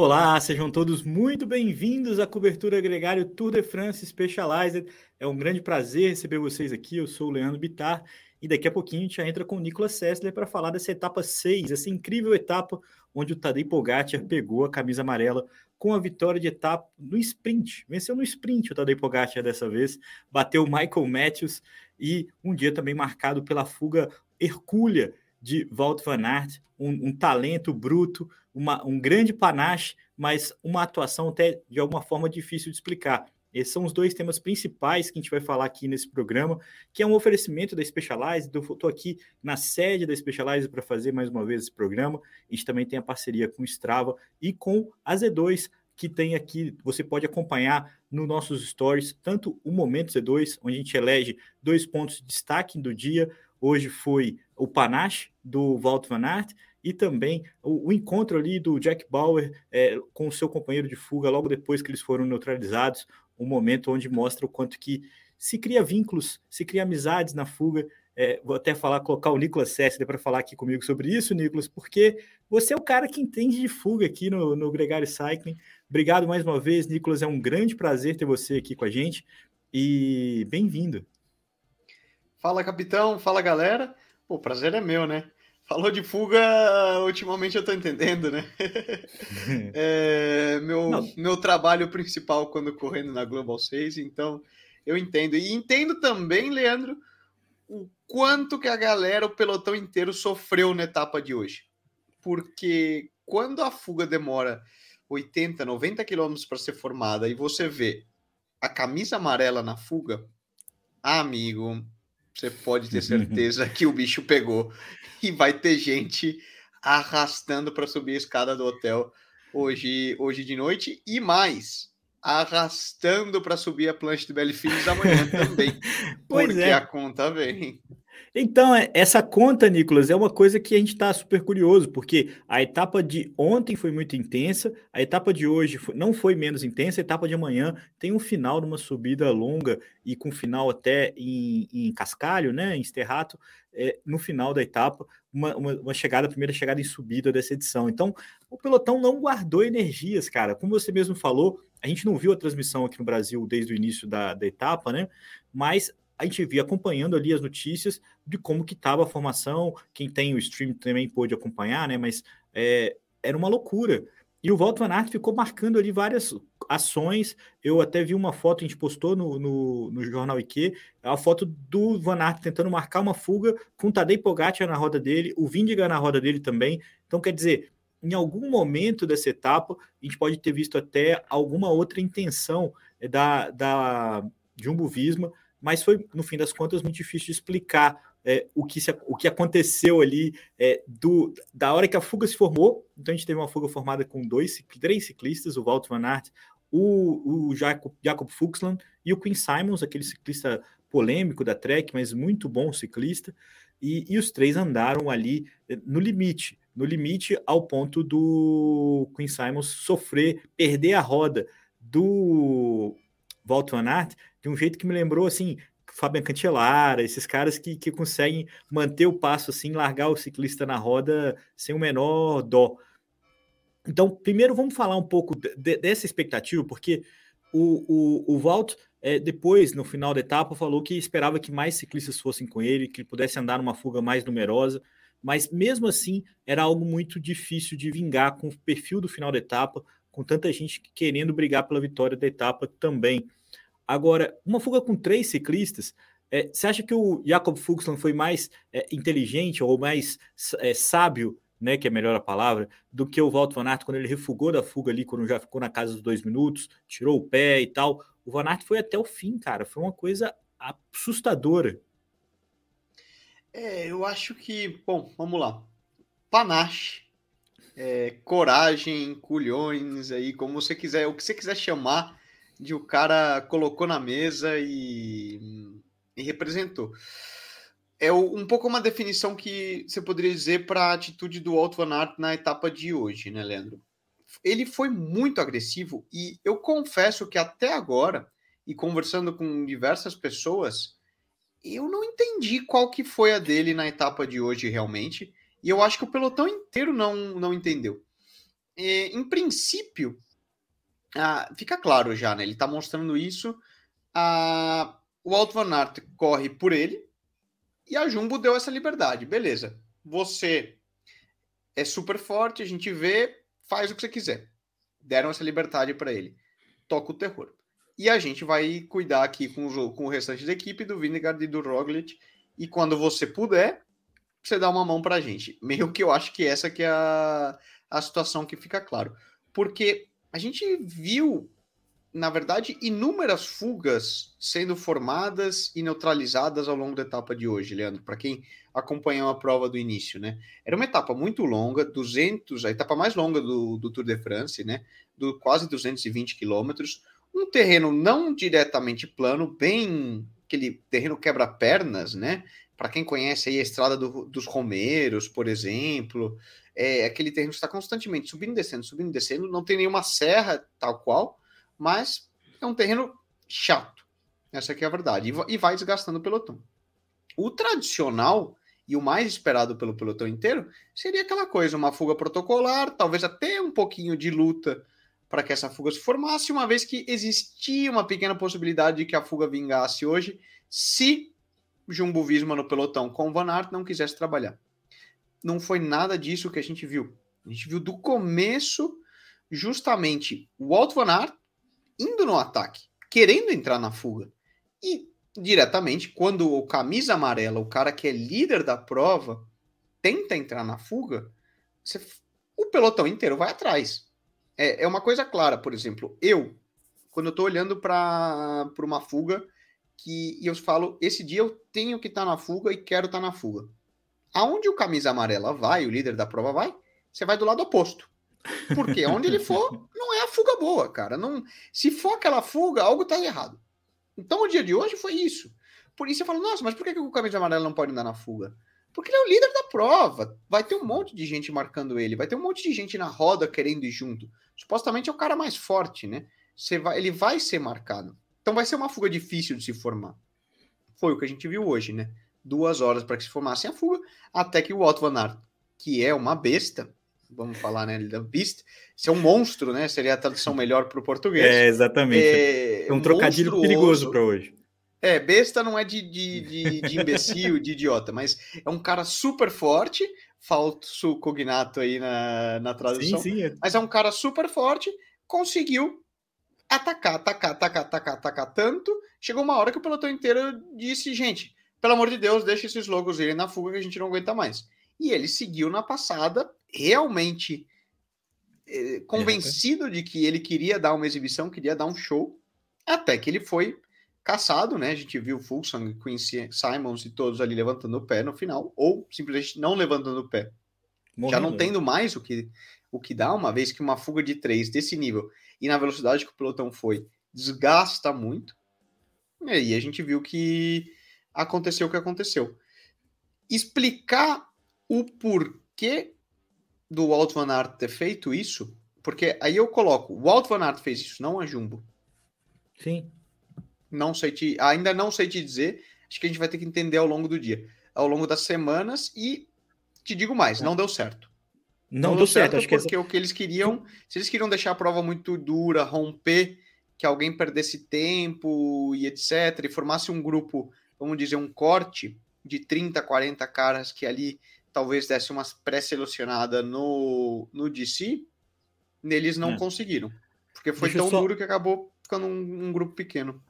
Olá, sejam todos muito bem-vindos à cobertura Gregário Tour de France Specialized. É um grande prazer receber vocês aqui. Eu sou o Leandro Bitar e daqui a pouquinho a gente já entra com o Nicolas Sessler para falar dessa etapa 6, essa incrível etapa onde o Tadej Pogacar pegou a camisa amarela com a vitória de etapa no sprint. Venceu no sprint o Tadej Pogacar dessa vez, bateu Michael Matthews e um dia também marcado pela fuga hercúlea de Walt Van Aert, um, um talento bruto, uma, um grande panache, mas uma atuação até de alguma forma difícil de explicar. Esses são os dois temas principais que a gente vai falar aqui nesse programa, que é um oferecimento da Specialized. Eu estou aqui na sede da Specialized para fazer mais uma vez esse programa. A gente também tem a parceria com o Strava e com a Z2, que tem aqui, você pode acompanhar nos nossos stories, tanto o Momento Z2, onde a gente elege dois pontos de destaque do dia. Hoje foi o panache do Walt Van Aert e também o, o encontro ali do Jack Bauer é, com o seu companheiro de fuga logo depois que eles foram neutralizados, um momento onde mostra o quanto que se cria vínculos, se cria amizades na fuga. É, vou até falar, colocar o Nicolas Sessler para falar aqui comigo sobre isso, Nicolas, porque você é o cara que entende de fuga aqui no, no Gregário Cycling. Obrigado mais uma vez, Nicolas. É um grande prazer ter você aqui com a gente e bem-vindo. Fala, capitão. Fala, galera. O prazer é meu, né? Falou de fuga, ultimamente eu tô entendendo, né? é, meu, meu trabalho principal quando correndo na Global 6, então eu entendo. E entendo também, Leandro, o quanto que a galera, o pelotão inteiro, sofreu na etapa de hoje. Porque quando a fuga demora 80, 90 quilômetros para ser formada e você vê a camisa amarela na fuga, ah, amigo, você pode ter certeza que o bicho pegou e vai ter gente arrastando para subir a escada do hotel hoje, hoje de noite e mais arrastando para subir a plancha de Belfins amanhã também, porque é. a conta vem. Então, é, essa conta, Nicolas, é uma coisa que a gente está super curioso, porque a etapa de ontem foi muito intensa, a etapa de hoje não foi menos intensa, a etapa de amanhã tem um final de uma subida longa e com final até em, em cascalho, né, em esterrato, é, no final da etapa, uma, uma, uma, chegada, primeira chegada em subida dessa edição. Então, o pelotão não guardou energias, cara. Como você mesmo falou, a gente não viu a transmissão aqui no Brasil desde o início da, da etapa, né? Mas a gente via acompanhando ali as notícias de como que estava a formação. Quem tem o stream também pôde acompanhar, né? Mas é, era uma loucura. E o Walter Van Aert ficou marcando ali várias ações. Eu até vi uma foto, a gente postou no, no, no jornal IQ, a foto do Van Aert tentando marcar uma fuga com o Tadej Pogacar na roda dele, o Vindiga na roda dele também. Então, quer dizer, em algum momento dessa etapa, a gente pode ter visto até alguma outra intenção da, da Jumbo Visma mas foi, no fim das contas, muito difícil de explicar é, o, que se, o que aconteceu ali é, do, da hora que a fuga se formou. Então, a gente teve uma fuga formada com dois, três ciclistas, o Walter Van Aert, o, o Jacob, Jacob Fuchsland e o Quinn Simons, aquele ciclista polêmico da Trek, mas muito bom ciclista, e, e os três andaram ali é, no limite, no limite ao ponto do Quinn Simons sofrer, perder a roda do Walter Van Aert de um jeito que me lembrou assim Fabian Cancellara, esses caras que, que conseguem manter o passo assim, largar o ciclista na roda sem o menor dó. Então, primeiro vamos falar um pouco de, dessa expectativa, porque o, o, o Walt, é, depois, no final da etapa, falou que esperava que mais ciclistas fossem com ele, que ele pudesse andar numa fuga mais numerosa, mas mesmo assim era algo muito difícil de vingar com o perfil do final da etapa, com tanta gente querendo brigar pela vitória da etapa também. Agora, uma fuga com três ciclistas, é, você acha que o Jacob Fuchsland foi mais é, inteligente ou mais é, sábio, né, que é melhor a palavra, do que o Walter Van Aert quando ele refugou da fuga ali, quando já ficou na casa dos dois minutos, tirou o pé e tal. O Van Aert foi até o fim, cara. Foi uma coisa assustadora. É, eu acho que, bom, vamos lá. Panache, é, coragem, culhões aí, como você quiser, o que você quiser chamar de o cara colocou na mesa e, e representou. É um pouco uma definição que você poderia dizer para a atitude do Otto Van Aert na etapa de hoje, né, Leandro? Ele foi muito agressivo e eu confesso que até agora, e conversando com diversas pessoas, eu não entendi qual que foi a dele na etapa de hoje realmente, e eu acho que o pelotão inteiro não, não entendeu. E, em princípio, ah, fica claro já, né? Ele está mostrando isso. Ah, o Alto Van Aert corre por ele e a Jumbo deu essa liberdade. Beleza. Você é super forte, a gente vê, faz o que você quiser. Deram essa liberdade para ele. Toca o terror. E a gente vai cuidar aqui com o, com o restante da equipe, do Vinegard e do Roglic. E quando você puder, você dá uma mão para a gente. Meio que eu acho que essa que é a, a situação que fica claro. Porque a gente viu, na verdade, inúmeras fugas sendo formadas e neutralizadas ao longo da etapa de hoje, Leandro, para quem acompanhou a prova do início, né? Era uma etapa muito longa, 200, a etapa mais longa do, do Tour de France, né? Do quase 220 quilômetros, um terreno não diretamente plano, bem aquele terreno quebra-pernas, né? Para quem conhece aí a estrada do, dos Romeiros, por exemplo, é aquele terreno que está constantemente subindo e descendo, subindo e descendo, não tem nenhuma serra tal qual, mas é um terreno chato. Essa aqui é a verdade. E vai desgastando o pelotão. O tradicional e o mais esperado pelo pelotão inteiro seria aquela coisa, uma fuga protocolar, talvez até um pouquinho de luta para que essa fuga se formasse, uma vez que existia uma pequena possibilidade de que a fuga vingasse hoje, se Jumbo Visma no pelotão com Van Aert não quisesse trabalhar não foi nada disso que a gente viu. A gente viu do começo justamente o Walt Van Aert indo no ataque, querendo entrar na fuga. E diretamente, quando o camisa amarela, o cara que é líder da prova, tenta entrar na fuga, você, o pelotão inteiro vai atrás. É, é uma coisa clara, por exemplo, eu, quando eu estou olhando para uma fuga, que e eu falo, esse dia eu tenho que estar tá na fuga e quero estar tá na fuga. Aonde o camisa amarela vai, o líder da prova vai, você vai do lado oposto. Porque onde ele for, não é a fuga boa, cara. Não, se for aquela fuga, algo está errado. Então o dia de hoje foi isso. Por isso você fala, nossa, mas por que, o camisa amarela não pode andar na fuga? Porque ele é o líder da prova. Vai ter um monte de gente marcando ele, vai ter um monte de gente na roda querendo ir junto. Supostamente é o cara mais forte, né? Vai, ele vai ser marcado. Então vai ser uma fuga difícil de se formar. Foi o que a gente viu hoje, né? duas horas para que se formasse a fuga, até que o Otto Van Aert, que é uma besta, vamos falar, né, da isso é um monstro, né, seria a tradução melhor para o português. É, exatamente. É, um trocadilho perigoso para hoje. É, besta não é de, de, de, de imbecil, de idiota, mas é um cara super forte, falso cognato aí na, na tradução, sim, sim. É. mas é um cara super forte, conseguiu atacar, atacar, atacar, atacar, atacar tanto, chegou uma hora que o pelotão inteiro disse, gente, pelo amor de Deus, deixa esses logos irem na fuga que a gente não aguenta mais. E ele seguiu na passada, realmente eh, convencido de que ele queria dar uma exibição, queria dar um show, até que ele foi caçado, né? A gente viu Fulsang, Quincy Simons e todos ali levantando o pé no final, ou simplesmente não levantando o pé. Morrendo. Já não tendo mais o que, o que dá, uma vez que uma fuga de três desse nível e na velocidade que o pelotão foi, desgasta muito. E aí a gente viu que aconteceu o que aconteceu. Explicar o porquê do Walt Van Aert ter feito isso, porque aí eu coloco, o Walt Van Aert fez isso, não a Jumbo. Sim. Não sei te, ainda não sei te dizer, acho que a gente vai ter que entender ao longo do dia, ao longo das semanas e te digo mais, não deu certo. Não, não deu certo, certo porque o que eles queriam, se eles queriam deixar a prova muito dura, romper, que alguém perdesse tempo e etc, e formasse um grupo vamos dizer, um corte de 30, 40 caras que ali talvez desse uma pré-selecionada no, no DC, neles não é. conseguiram. Porque foi Deixa tão só... duro que acabou ficando um, um grupo pequeno.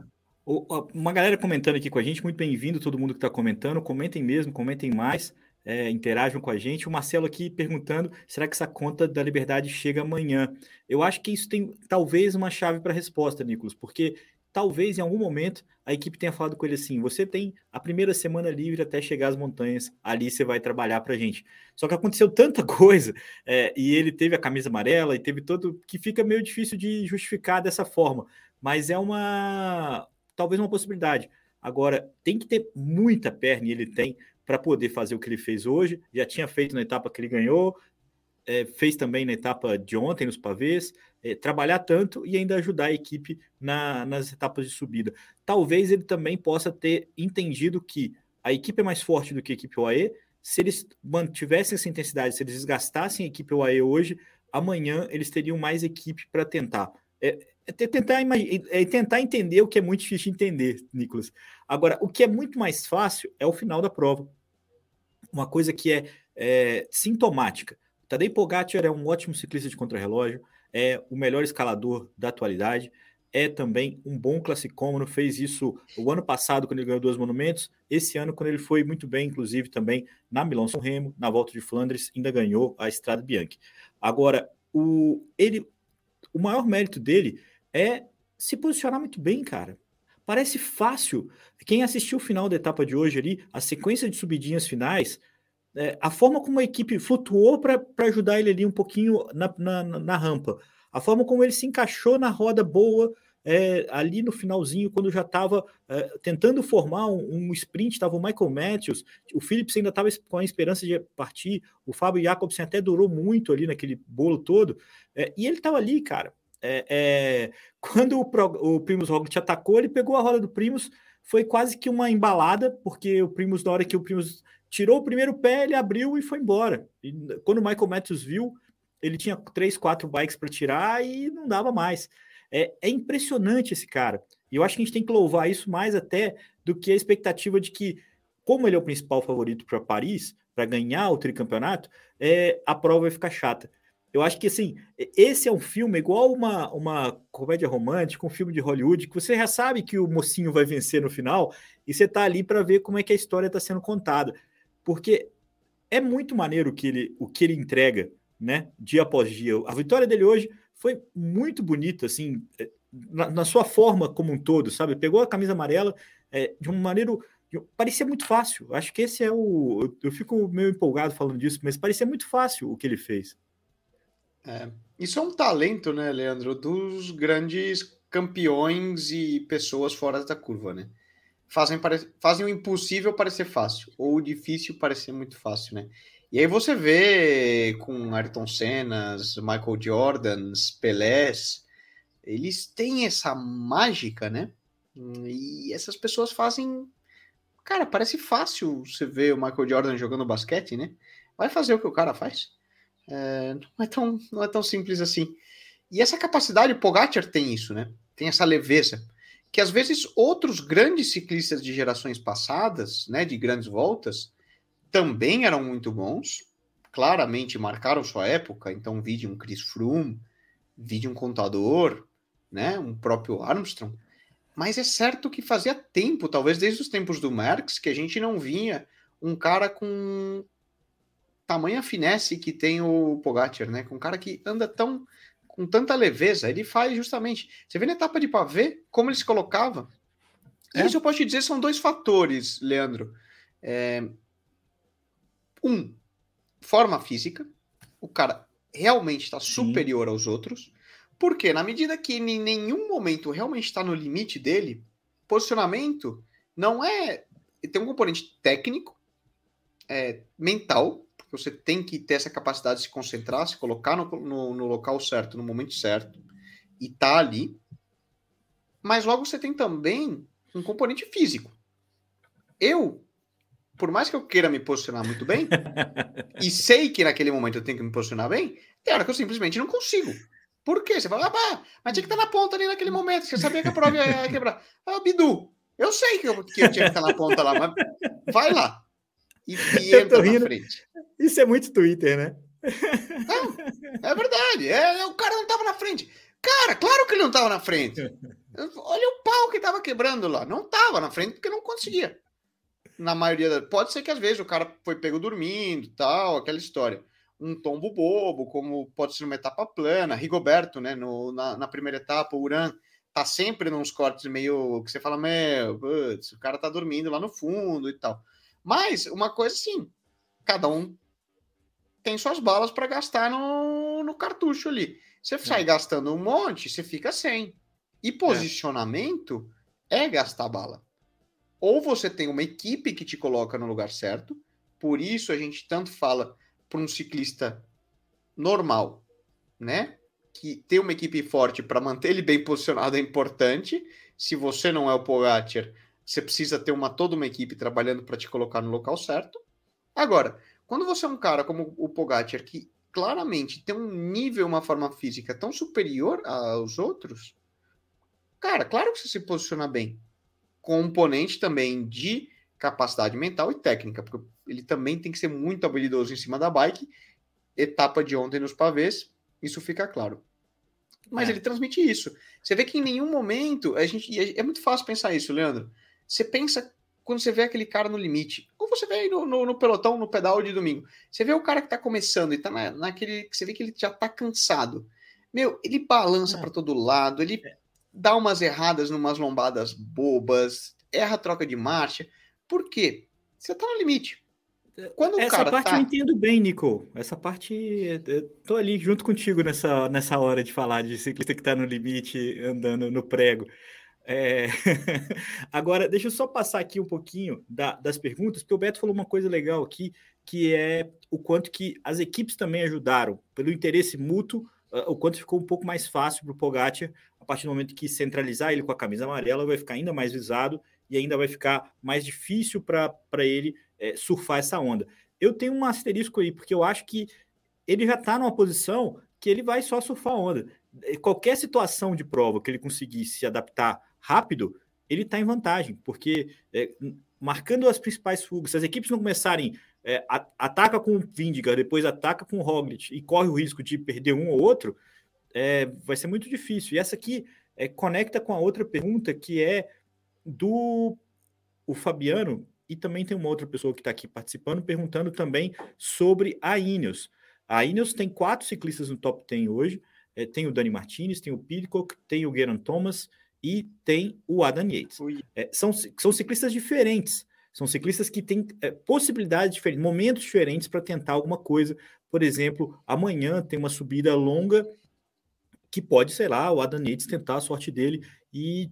Uma galera comentando aqui com a gente, muito bem-vindo, todo mundo que está comentando. Comentem mesmo, comentem mais, é, interajam com a gente. O Marcelo aqui perguntando: será que essa conta da liberdade chega amanhã? Eu acho que isso tem talvez uma chave para a resposta, Nicolas, porque talvez em algum momento a equipe tenha falado com ele assim: você tem a primeira semana livre até chegar às montanhas, ali você vai trabalhar para gente. Só que aconteceu tanta coisa é, e ele teve a camisa amarela e teve todo que fica meio difícil de justificar dessa forma. mas é uma talvez uma possibilidade. Agora, tem que ter muita perna, e ele tem, para poder fazer o que ele fez hoje. Já tinha feito na etapa que ele ganhou, é, fez também na etapa de ontem, nos pavês, é, trabalhar tanto e ainda ajudar a equipe na, nas etapas de subida. Talvez ele também possa ter entendido que a equipe é mais forte do que a equipe UAE. Se eles mantivessem essa intensidade, se eles desgastassem a equipe UAE hoje, amanhã eles teriam mais equipe para tentar. É, é tentar, é tentar entender o que é muito difícil de entender, Nicolas. Agora, o que é muito mais fácil é o final da prova. Uma coisa que é, é sintomática. Tadej Pogacar é um ótimo ciclista de contrarrelógio, é o melhor escalador da atualidade, é também um bom classicômano, fez isso o ano passado quando ele ganhou dois monumentos, esse ano quando ele foi muito bem, inclusive também na Milão-São Remo, na Volta de Flandres, ainda ganhou a Estrada Bianchi. Agora, o, ele, o maior mérito dele é se posicionar muito bem, cara. Parece fácil. Quem assistiu o final da etapa de hoje ali, a sequência de subidinhas finais, é, a forma como a equipe flutuou para ajudar ele ali um pouquinho na, na, na, rampa, a forma como ele se encaixou na roda boa é, ali no finalzinho, quando já estava é, tentando formar um, um sprint, estava o Michael Matthews, o Phillips ainda estava com a esperança de partir, o Fábio Jacobsen até durou muito ali naquele bolo todo, é, e ele estava ali, cara, é, é, quando o, o Primus Roglic atacou, ele pegou a roda do Primus, foi quase que uma embalada, porque o Primus, na hora que o Primus tirou o primeiro pé, ele abriu e foi embora. E quando o Michael Matthews viu, ele tinha três, quatro bikes para tirar e não dava mais. É, é, impressionante esse cara. E eu acho que a gente tem que louvar isso mais até do que a expectativa de que, como ele é o principal favorito para Paris, para ganhar o tricampeonato, é, a prova vai ficar chata. Eu acho que assim, esse é um filme igual uma, uma comédia romântica, um filme de Hollywood, que você já sabe que o mocinho vai vencer no final, e você tá ali para ver como é que a história está sendo contada. Porque é muito maneiro que ele, o que ele entrega, né? Dia após dia. A vitória dele hoje foi muito bonita, assim, é, na, na sua forma como um todo, sabe? Pegou a camisa amarela é, de uma maneira parecia muito fácil. Acho que esse é o. Eu, eu fico meio empolgado falando disso, mas parecia muito fácil o que ele fez. É, isso é um talento, né, Leandro, dos grandes campeões e pessoas fora da curva, né? Fazem, fazem o impossível parecer fácil, ou o difícil parecer muito fácil, né? E aí você vê com Ayrton Sennas, Michael Jordans, Pelés, eles têm essa mágica, né? E essas pessoas fazem. Cara, parece fácil você ver o Michael Jordan jogando basquete, né? Vai fazer o que o cara faz. É, não, é tão, não é tão simples assim. E essa capacidade, o Pogacar tem isso, né? Tem essa leveza. Que às vezes outros grandes ciclistas de gerações passadas, né, de grandes voltas, também eram muito bons, claramente marcaram sua época. Então, vide um Chris Froome, vide um contador, né, um próprio Armstrong. Mas é certo que fazia tempo, talvez desde os tempos do Merckx, que a gente não vinha um cara com, tamanha finesse que tem o Pogacar, né? Com um cara que anda tão com tanta leveza, ele faz justamente. Você vê na etapa de pavê como ele se colocava. É? Isso eu posso te dizer são dois fatores, Leandro. É... Um, forma física. O cara realmente está superior aos outros. Porque na medida que em nenhum momento realmente está no limite dele, posicionamento não é. Tem um componente técnico, é, mental, você tem que ter essa capacidade de se concentrar, se colocar no, no, no local certo, no momento certo, e tá ali. Mas logo você tem também um componente físico. Eu, por mais que eu queira me posicionar muito bem, e sei que naquele momento eu tenho que me posicionar bem, tem hora que eu simplesmente não consigo. Por quê? Você fala, ah, mas tinha que estar na ponta ali naquele momento, você sabia que a prova ia quebrar. Ah, Bidu, eu sei que eu, que eu tinha que estar na ponta lá, mas vai lá. E, entra na frente. Isso é muito Twitter, né? Não, é verdade. É, o cara não estava na frente. Cara, claro que ele não estava na frente. Olha o pau que estava quebrando lá. Não estava na frente porque não conseguia. Na maioria da... Pode ser que às vezes o cara foi pego dormindo tal, aquela história. Um tombo bobo, como pode ser uma etapa plana. Rigoberto, né? No, na, na primeira etapa, o Uran tá sempre nos cortes meio que você fala, meu, putz, o cara tá dormindo lá no fundo e tal. Mas uma coisa assim, cada um tem suas balas para gastar no, no cartucho ali. Você sai é. gastando um monte, você fica sem. E posicionamento é, é gastar bala. Ou você tem uma equipe que te coloca no lugar certo, por isso a gente tanto fala para um ciclista normal, né? Que ter uma equipe forte para manter ele bem posicionado é importante. Se você não é o Pogacar, você precisa ter uma toda uma equipe trabalhando para te colocar no local certo. Agora, quando você é um cara como o Pogacar que claramente tem um nível, uma forma física tão superior aos outros, cara, claro que você se posiciona bem. Componente também de capacidade mental e técnica, porque ele também tem que ser muito habilidoso em cima da bike. Etapa de ontem nos pavês, isso fica claro. Mas é. ele transmite isso. Você vê que em nenhum momento a gente. É muito fácil pensar isso, Leandro. Você pensa quando você vê aquele cara no limite. Ou você vê aí no, no, no pelotão, no pedal de domingo. Você vê o cara que tá começando e tá na, naquele. Você vê que ele já tá cansado. Meu, ele balança é. para todo lado, ele é. dá umas erradas numas lombadas bobas, erra a troca de marcha. Por quê? Você tá no limite. Quando Essa parte tá... eu entendo bem, Nico. Essa parte. Eu tô ali junto contigo nessa, nessa hora de falar de ciclista que tá no limite andando no prego. É... Agora, deixa eu só passar aqui um pouquinho da, das perguntas, porque o Beto falou uma coisa legal aqui, que é o quanto que as equipes também ajudaram, pelo interesse mútuo, uh, o quanto ficou um pouco mais fácil para o Pogacar, a partir do momento que centralizar ele com a camisa amarela, vai ficar ainda mais visado e ainda vai ficar mais difícil para ele é, surfar essa onda. Eu tenho um asterisco aí, porque eu acho que ele já está numa posição que ele vai só surfar a onda. Qualquer situação de prova que ele conseguir se adaptar rápido, ele está em vantagem, porque é, marcando as principais fugas, se as equipes não começarem é, a, ataca com o Vindiga, depois ataca com o Roglic e corre o risco de perder um ou outro, é, vai ser muito difícil. E essa aqui é, conecta com a outra pergunta que é do o Fabiano, e também tem uma outra pessoa que está aqui participando, perguntando também sobre a Ineos. A Ineos tem quatro ciclistas no top 10 hoje, é, tem o Dani Martinez, tem o Pidcock, tem o Geraint Thomas e tem o Adam Yates. É, são, são ciclistas diferentes, são ciclistas que têm é, possibilidades diferentes, momentos diferentes para tentar alguma coisa. Por exemplo, amanhã tem uma subida longa que pode, sei lá, o Adam Yates tentar a sorte dele e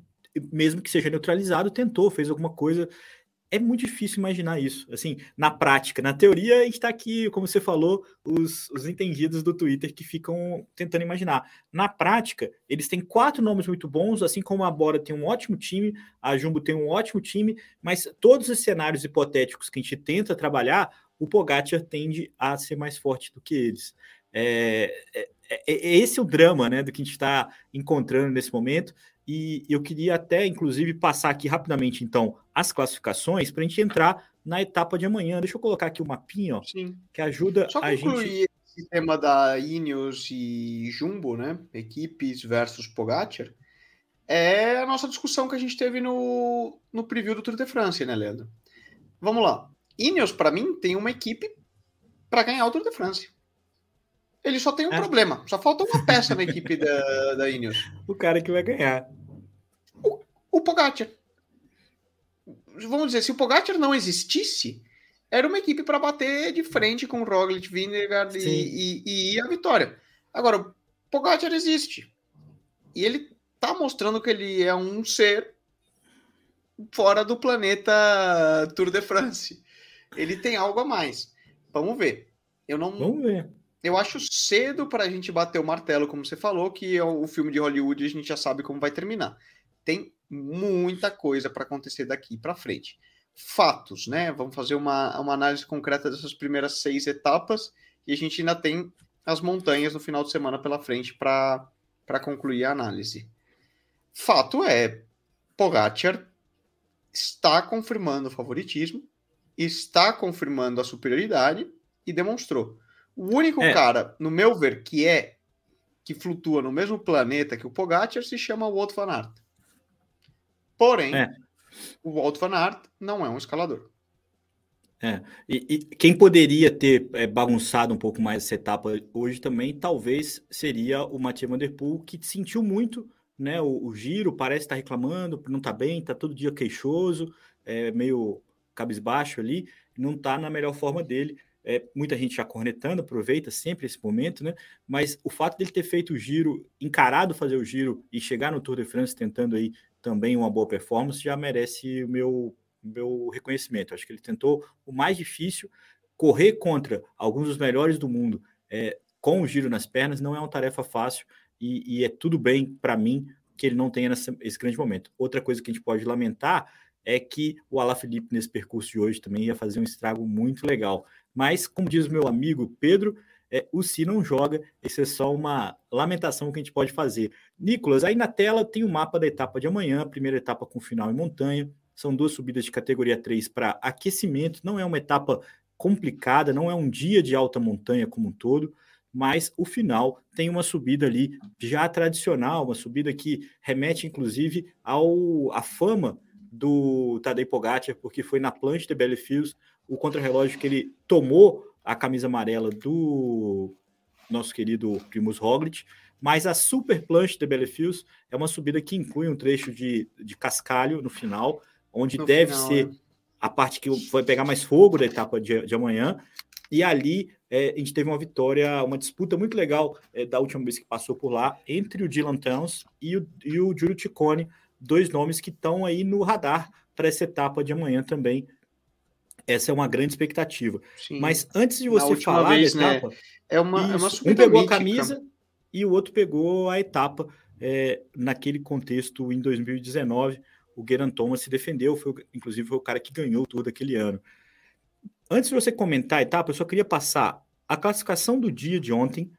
mesmo que seja neutralizado, tentou, fez alguma coisa. É muito difícil imaginar isso, assim, na prática. Na teoria, a gente está aqui, como você falou, os, os entendidos do Twitter que ficam tentando imaginar. Na prática, eles têm quatro nomes muito bons, assim como a Bora tem um ótimo time, a Jumbo tem um ótimo time, mas todos os cenários hipotéticos que a gente tenta trabalhar, o Pogacar tende a ser mais forte do que eles. É, é, é, é esse o drama né, do que a gente está encontrando nesse momento. E eu queria até, inclusive, passar aqui rapidamente, então, as classificações para a gente entrar na etapa de amanhã. Deixa eu colocar aqui o um mapinha, ó, Sim. que ajuda Só a gente. esse tema da Ineos e Jumbo, né? Equipes versus Pogacar. É a nossa discussão que a gente teve no, no preview do Tour de France, né, Leandro? Vamos lá. Ineos, para mim, tem uma equipe para ganhar o Tour de France. Ele só tem um é. problema. Só falta uma peça na equipe da, da Ineos. O cara que vai ganhar. O, o Pogacar. Vamos dizer, se o Pogacar não existisse, era uma equipe para bater de frente com o Roglic, Vingegaard e, e, e, a vitória. Agora, o Pogacar existe. E ele tá mostrando que ele é um ser fora do planeta Tour de France. Ele tem algo a mais. Vamos ver. Eu não. Vamos ver eu acho cedo para a gente bater o martelo, como você falou, que é o filme de Hollywood a gente já sabe como vai terminar. Tem muita coisa para acontecer daqui para frente. Fatos, né? Vamos fazer uma, uma análise concreta dessas primeiras seis etapas e a gente ainda tem as montanhas no final de semana pela frente para concluir a análise. Fato é, Pogacar está confirmando o favoritismo, está confirmando a superioridade e demonstrou. O único é. cara, no meu ver, que é que flutua no mesmo planeta que o Pogacar se chama Walt Van Aert. Porém, é. o Walt Van Aert não é um escalador. É, e, e quem poderia ter é, bagunçado um pouco mais essa etapa hoje também, talvez seria o Mathieu Van Der Poel, que sentiu muito né, o, o giro, parece estar reclamando, não está bem, está todo dia queixoso, é, meio cabisbaixo ali, não está na melhor forma dele. É, muita gente já cornetando, aproveita sempre esse momento, né? Mas o fato dele ter feito o giro, encarado fazer o giro e chegar no Tour de France tentando aí também uma boa performance, já merece o meu, meu reconhecimento. Acho que ele tentou o mais difícil, correr contra alguns dos melhores do mundo é, com o giro nas pernas não é uma tarefa fácil e, e é tudo bem para mim que ele não tenha nessa, esse grande momento. Outra coisa que a gente pode lamentar é que o Alaphilippe nesse percurso de hoje também ia fazer um estrago muito legal. Mas, como diz meu amigo Pedro, é, o Si não joga, isso é só uma lamentação que a gente pode fazer. Nicolas, aí na tela tem o mapa da etapa de amanhã, primeira etapa com final em montanha, são duas subidas de categoria 3 para aquecimento, não é uma etapa complicada, não é um dia de alta montanha como um todo, mas o final tem uma subida ali já tradicional, uma subida que remete inclusive ao a fama do Tadej Pogacar, porque foi na planche de Bellefields o contrarrelógio que ele tomou a camisa amarela do nosso querido Primus Roglic, mas a super planche de Bellefields é uma subida que inclui um trecho de, de cascalho no final, onde no deve final, ser é. a parte que vai pegar mais fogo da etapa de, de amanhã, e ali é, a gente teve uma vitória, uma disputa muito legal é, da última vez que passou por lá, entre o Dylan Towns e o, e o Giulio Ciccone, dois nomes que estão aí no radar para essa etapa de amanhã também. Essa é uma grande expectativa. Sim. Mas antes de você falar vez, da né, etapa, né, é uma, isso, é uma um pegou mítica. a camisa e o outro pegou a etapa é, naquele contexto em 2019. O Geraint Thomas se defendeu, foi, inclusive foi o cara que ganhou tudo aquele ano. Antes de você comentar a etapa, eu só queria passar a classificação do dia de ontem,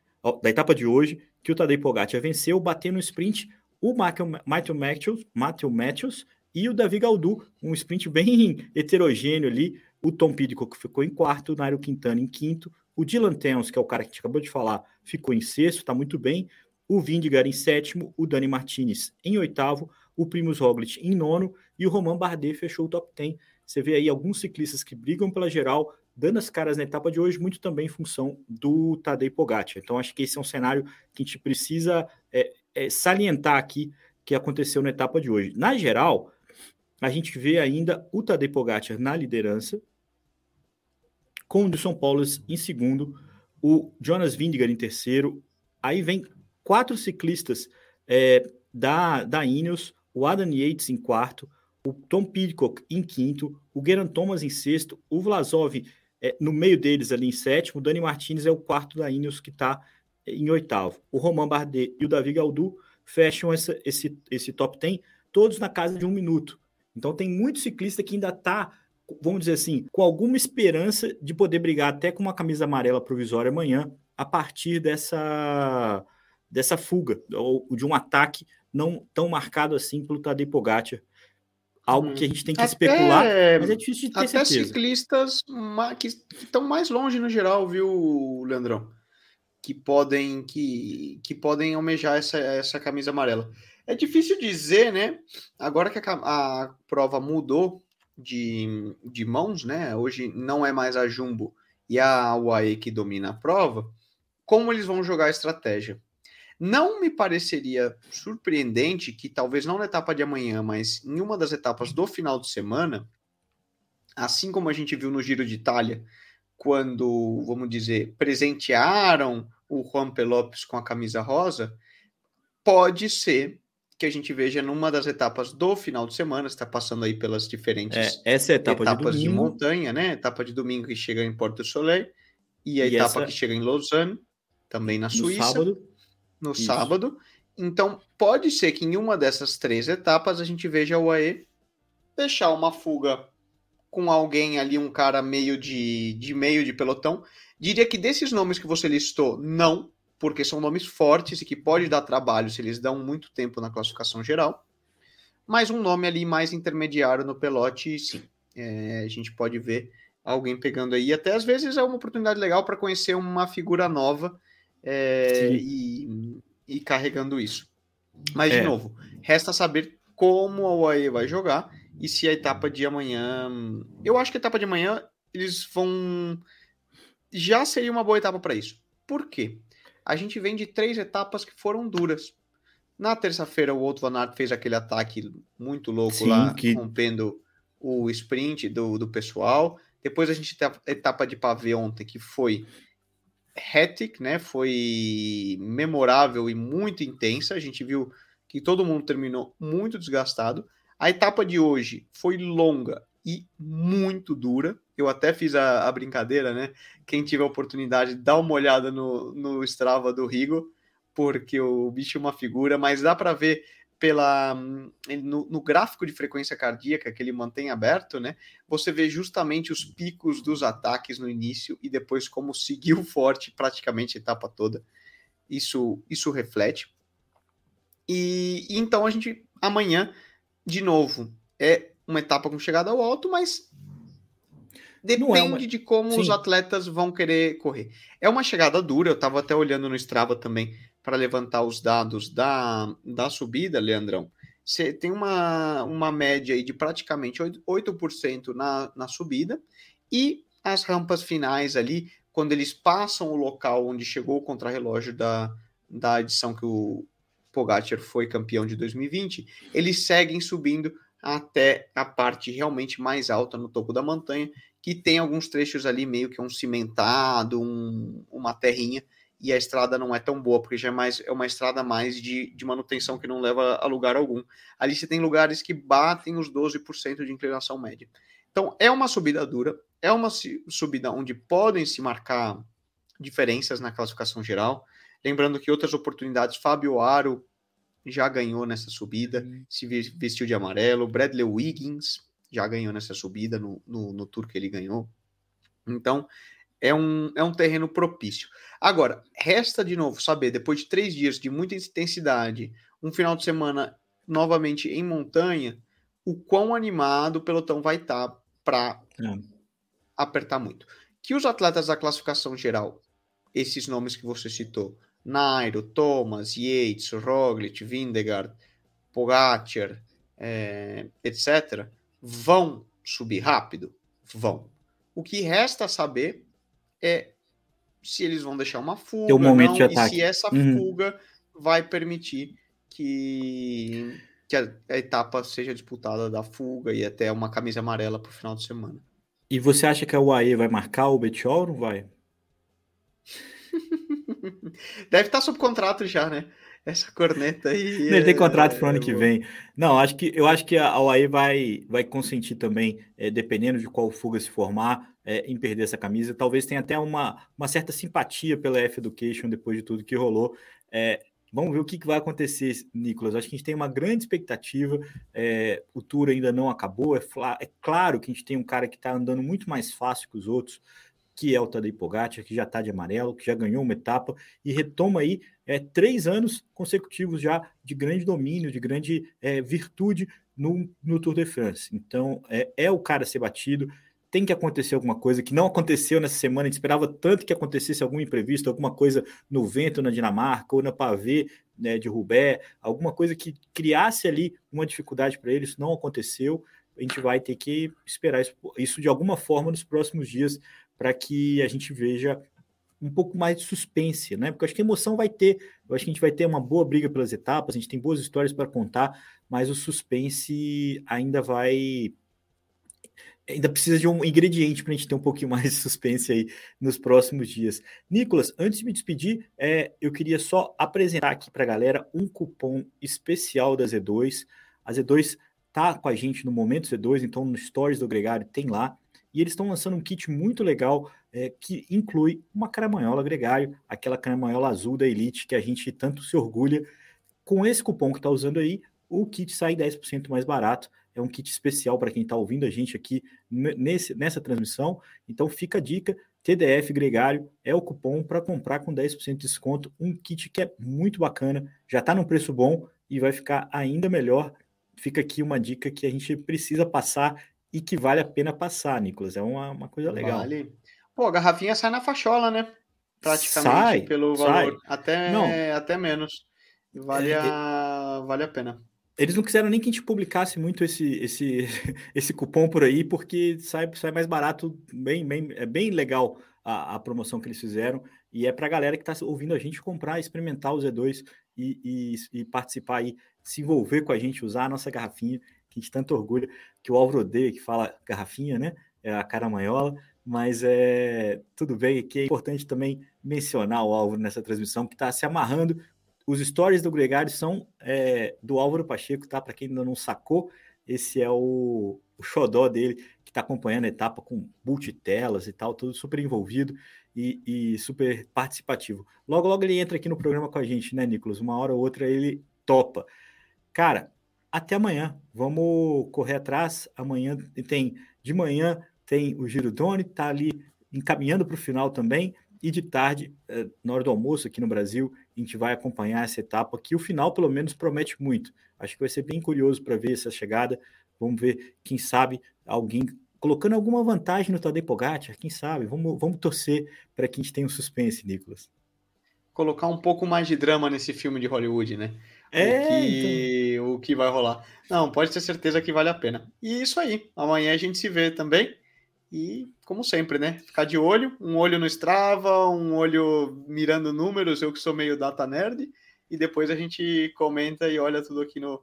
da etapa de hoje, que o Tadej Pogacar venceu, batendo no sprint o Matthew Matthews, Matthew Matthews e o Davi Galdu, um sprint bem heterogêneo ali. O Tom Pidcock ficou em quarto, o Nairo Quintana em quinto, o Dylan Towns, que é o cara que a gente acabou de falar, ficou em sexto, está muito bem. O Vindigar em sétimo, o Dani Martinez em oitavo, o Primus Roglic em nono e o Roman Bardet fechou o top 10. Você vê aí alguns ciclistas que brigam pela geral, dando as caras na etapa de hoje, muito também em função do Tadej Pogacar. Então, acho que esse é um cenário que a gente precisa é, é, salientar aqui que aconteceu na etapa de hoje. Na geral, a gente vê ainda o Tadej Pogacar na liderança, com o São Paulo em segundo, o Jonas Vingegaard em terceiro, aí vem quatro ciclistas é, da, da Ineos, o Adam Yates em quarto, o Tom Pidcock em quinto, o Geraint Thomas em sexto, o Vlasov é, no meio deles ali em sétimo, o Dani Martins é o quarto da Ineos que está é, em oitavo. O Roman Bardet e o Davi Galdu fecham essa, esse, esse top 10, todos na casa de um minuto. Então tem muito ciclista que ainda está, vamos dizer assim, com alguma esperança de poder brigar até com uma camisa amarela provisória amanhã, a partir dessa, dessa fuga, ou de um ataque não tão marcado assim pelo Tadej Pogacar, algo que a gente tem que até, especular, mas é difícil de ter até certeza. ciclistas que estão mais longe no geral, viu, Leandrão? Que podem que, que podem almejar essa, essa camisa amarela. É difícil dizer, né? Agora que a, a prova mudou de, de mãos, né? Hoje não é mais a Jumbo e a UAE que domina a prova. Como eles vão jogar a estratégia? Não me pareceria surpreendente que, talvez não na etapa de amanhã, mas em uma das etapas do final de semana, assim como a gente viu no Giro de Itália, quando, vamos dizer, presentearam o Juan Pelopes com a camisa rosa, pode ser que a gente veja numa das etapas do final de semana, está passando aí pelas diferentes é, essa é etapa etapas de, de, montanha, né? Etapa de domingo que chega em Porto Soleil e a e etapa essa... que chega em Lausanne, também na Suíça. No sábado no Isso. sábado. Então, pode ser que em uma dessas três etapas a gente veja o AE deixar uma fuga com alguém ali, um cara meio de, de meio de pelotão. Diria que desses nomes que você listou, não, porque são nomes fortes e que pode dar trabalho se eles dão muito tempo na classificação geral. Mas um nome ali mais intermediário no pelote, sim. É, a gente pode ver alguém pegando aí. Até às vezes é uma oportunidade legal para conhecer uma figura nova é, e, e, carregando isso. Mas, de é. novo, resta saber como a UAE vai jogar e se a etapa de amanhã. Eu acho que a etapa de amanhã eles vão. Já seria uma boa etapa para isso. Por quê? A gente vem de três etapas que foram duras. Na terça-feira, o Outro Van Aert fez aquele ataque muito louco Sim, lá, que... rompendo o sprint do, do pessoal. Depois a gente tem a etapa de pavê ontem, que foi hectic, né? Foi memorável e muito intensa. A gente viu que todo mundo terminou muito desgastado. A etapa de hoje foi longa e muito dura. Eu até fiz a, a brincadeira, né? Quem tiver oportunidade, dá uma olhada no, no Strava do Rigo, porque o bicho é uma figura, mas dá para ver pela no, no, gráfico de frequência cardíaca que ele mantém aberto, né? Você vê justamente os picos dos ataques no início e depois como seguiu forte praticamente a etapa toda. Isso isso reflete. E, e então a gente amanhã de novo é uma etapa com chegada ao alto, mas depende é uma... de como Sim. os atletas vão querer correr. É uma chegada dura, eu estava até olhando no Strava também para levantar os dados da, da subida, Leandrão, você tem uma, uma média aí de praticamente 8%, na, na subida, e as rampas finais ali, quando eles passam o local onde chegou o contrarrelógio da, da edição que o Pogacar foi campeão de 2020, eles seguem subindo até a parte realmente mais alta no topo da montanha, que tem alguns trechos ali meio que um cimentado, um, uma terrinha, e a estrada não é tão boa, porque já é, mais, é uma estrada mais de, de manutenção que não leva a lugar algum. Ali você tem lugares que batem os 12% de inclinação média. Então, é uma subida dura, é uma subida onde podem se marcar diferenças na classificação geral. Lembrando que outras oportunidades, Fábio Aro já ganhou nessa subida, uhum. se vestiu de amarelo, Bradley Wiggins já ganhou nessa subida no, no, no tour que ele ganhou. Então, é um, é um terreno propício. Agora, resta de novo saber, depois de três dias de muita intensidade, um final de semana novamente em montanha, o quão animado o pelotão vai estar tá para é. apertar muito. Que os atletas da classificação geral, esses nomes que você citou, Nairo, Thomas, Yates, Roglic, Vindegaard, Pogacar, é, etc., vão subir rápido? Vão. O que resta saber é se eles vão deixar uma fuga um não, de ataque. e se essa uhum. fuga vai permitir que, que a, a, etapa seja disputada da fuga e até uma camisa amarela para o final de semana. E você acha que a UAE vai marcar o Betiol ou não vai? Deve estar sob contrato já, né? Essa corneta aí. Ele tem contrato para o ano que vem. Não, acho que eu acho que a UAE vai, vai consentir também, é, dependendo de qual fuga se formar, é, em perder essa camisa. Talvez tenha até uma, uma certa simpatia pela F Education depois de tudo que rolou. É, vamos ver o que, que, vai acontecer, Nicolas. Acho que a gente tem uma grande expectativa. É, o tour ainda não acabou. É, é, claro que a gente tem um cara que está andando muito mais fácil que os outros, que é o Tadej Pogacar, que já está de amarelo, que já ganhou uma etapa e retoma aí é, três anos consecutivos já de grande domínio, de grande é, virtude no, no Tour de France. Então, é, é o cara a ser batido tem que acontecer alguma coisa que não aconteceu nessa semana. A gente esperava tanto que acontecesse algum imprevisto, alguma coisa no vento na Dinamarca ou na pavê né, de Rubé, alguma coisa que criasse ali uma dificuldade para eles. Não aconteceu. A gente vai ter que esperar isso, isso de alguma forma nos próximos dias para que a gente veja um pouco mais de suspense, né? Porque eu acho que a emoção vai ter, eu acho que a gente vai ter uma boa briga pelas etapas, a gente tem boas histórias para contar, mas o suspense ainda vai ainda precisa de um ingrediente para a gente ter um pouquinho mais de suspense aí nos próximos dias. Nicolas, antes de me despedir, é, eu queria só apresentar aqui para a galera um cupom especial da Z2. A Z2 tá com a gente no Momento Z2, então no Stories do Gregário tem lá. E eles estão lançando um kit muito legal é, que inclui uma caramanhola gregário, aquela caramanhola azul da Elite que a gente tanto se orgulha. Com esse cupom que está usando aí, o kit sai 10% mais barato é um kit especial para quem está ouvindo a gente aqui nesse, nessa transmissão. Então fica a dica: TDF Gregário é o cupom para comprar com 10% de desconto. Um kit que é muito bacana, já está num preço bom e vai ficar ainda melhor. Fica aqui uma dica que a gente precisa passar e que vale a pena passar, Nicolas. É uma, uma coisa legal. Vale. Pô, a garrafinha sai na fachola, né? Praticamente sai, pelo valor. Sai. Até, Não. até menos. Vale, é, a, vale a pena. Eles não quiseram nem que a gente publicasse muito esse, esse, esse cupom por aí, porque sai, sai mais barato, bem, bem, é bem legal a, a promoção que eles fizeram. E é para a galera que está ouvindo a gente comprar, experimentar o Z2 e, e, e, participar aí, se envolver com a gente, usar a nossa garrafinha, que gente tanto orgulha, que o Álvaro odeia, que fala garrafinha, né? é a caramanhola, mas é tudo bem que é importante também mencionar o Álvaro nessa transmissão que está se amarrando. Os stories do Gregário são é, do Álvaro Pacheco, tá? Para quem ainda não sacou, esse é o, o xodó dele, que está acompanhando a etapa com multitelas e tal, tudo super envolvido e, e, super participativo. Logo, logo ele entra aqui no programa com a gente, né, Nicolas? Uma hora ou outra ele topa. Cara, até amanhã. Vamos correr atrás. Amanhã tem de manhã tem o Giro Doni, tá ali encaminhando para o final também. E de tarde, eh, na hora do almoço aqui no Brasil, a gente vai acompanhar essa etapa que o final, pelo menos, promete muito. Acho que vai ser bem curioso para ver essa chegada. Vamos ver, quem sabe, alguém colocando alguma vantagem no Tadej Pogacar, quem sabe? Vamos, vamos torcer para que a gente tenha um suspense, Nicolas. Colocar um pouco mais de drama nesse filme de Hollywood, né? É, o que, então... o que vai rolar. Não, pode ter certeza que vale a pena. E isso aí. Amanhã a gente se vê também. E, como sempre, né? Ficar de olho, um olho no Strava, um olho mirando números, eu que sou meio data nerd, e depois a gente comenta e olha tudo aqui no,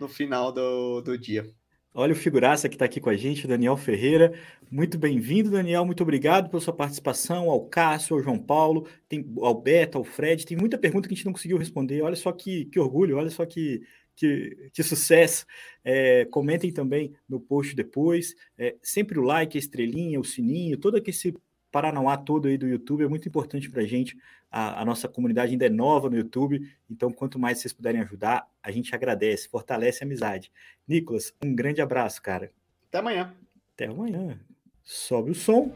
no final do, do dia. Olha o figuraça que está aqui com a gente, Daniel Ferreira. Muito bem-vindo, Daniel. Muito obrigado pela sua participação. Ao Cássio, ao João Paulo, tem, ao Beto, ao Fred. Tem muita pergunta que a gente não conseguiu responder. Olha só que, que orgulho, olha só que, que, que sucesso. É, comentem também no post depois. É, sempre o like, a estrelinha, o sininho, todo esse Paranauá todo aí do YouTube é muito importante para a gente. A nossa comunidade ainda é nova no YouTube, então quanto mais vocês puderem ajudar, a gente agradece, fortalece a amizade. Nicolas, um grande abraço, cara. Até amanhã. Até amanhã. Sobe o som.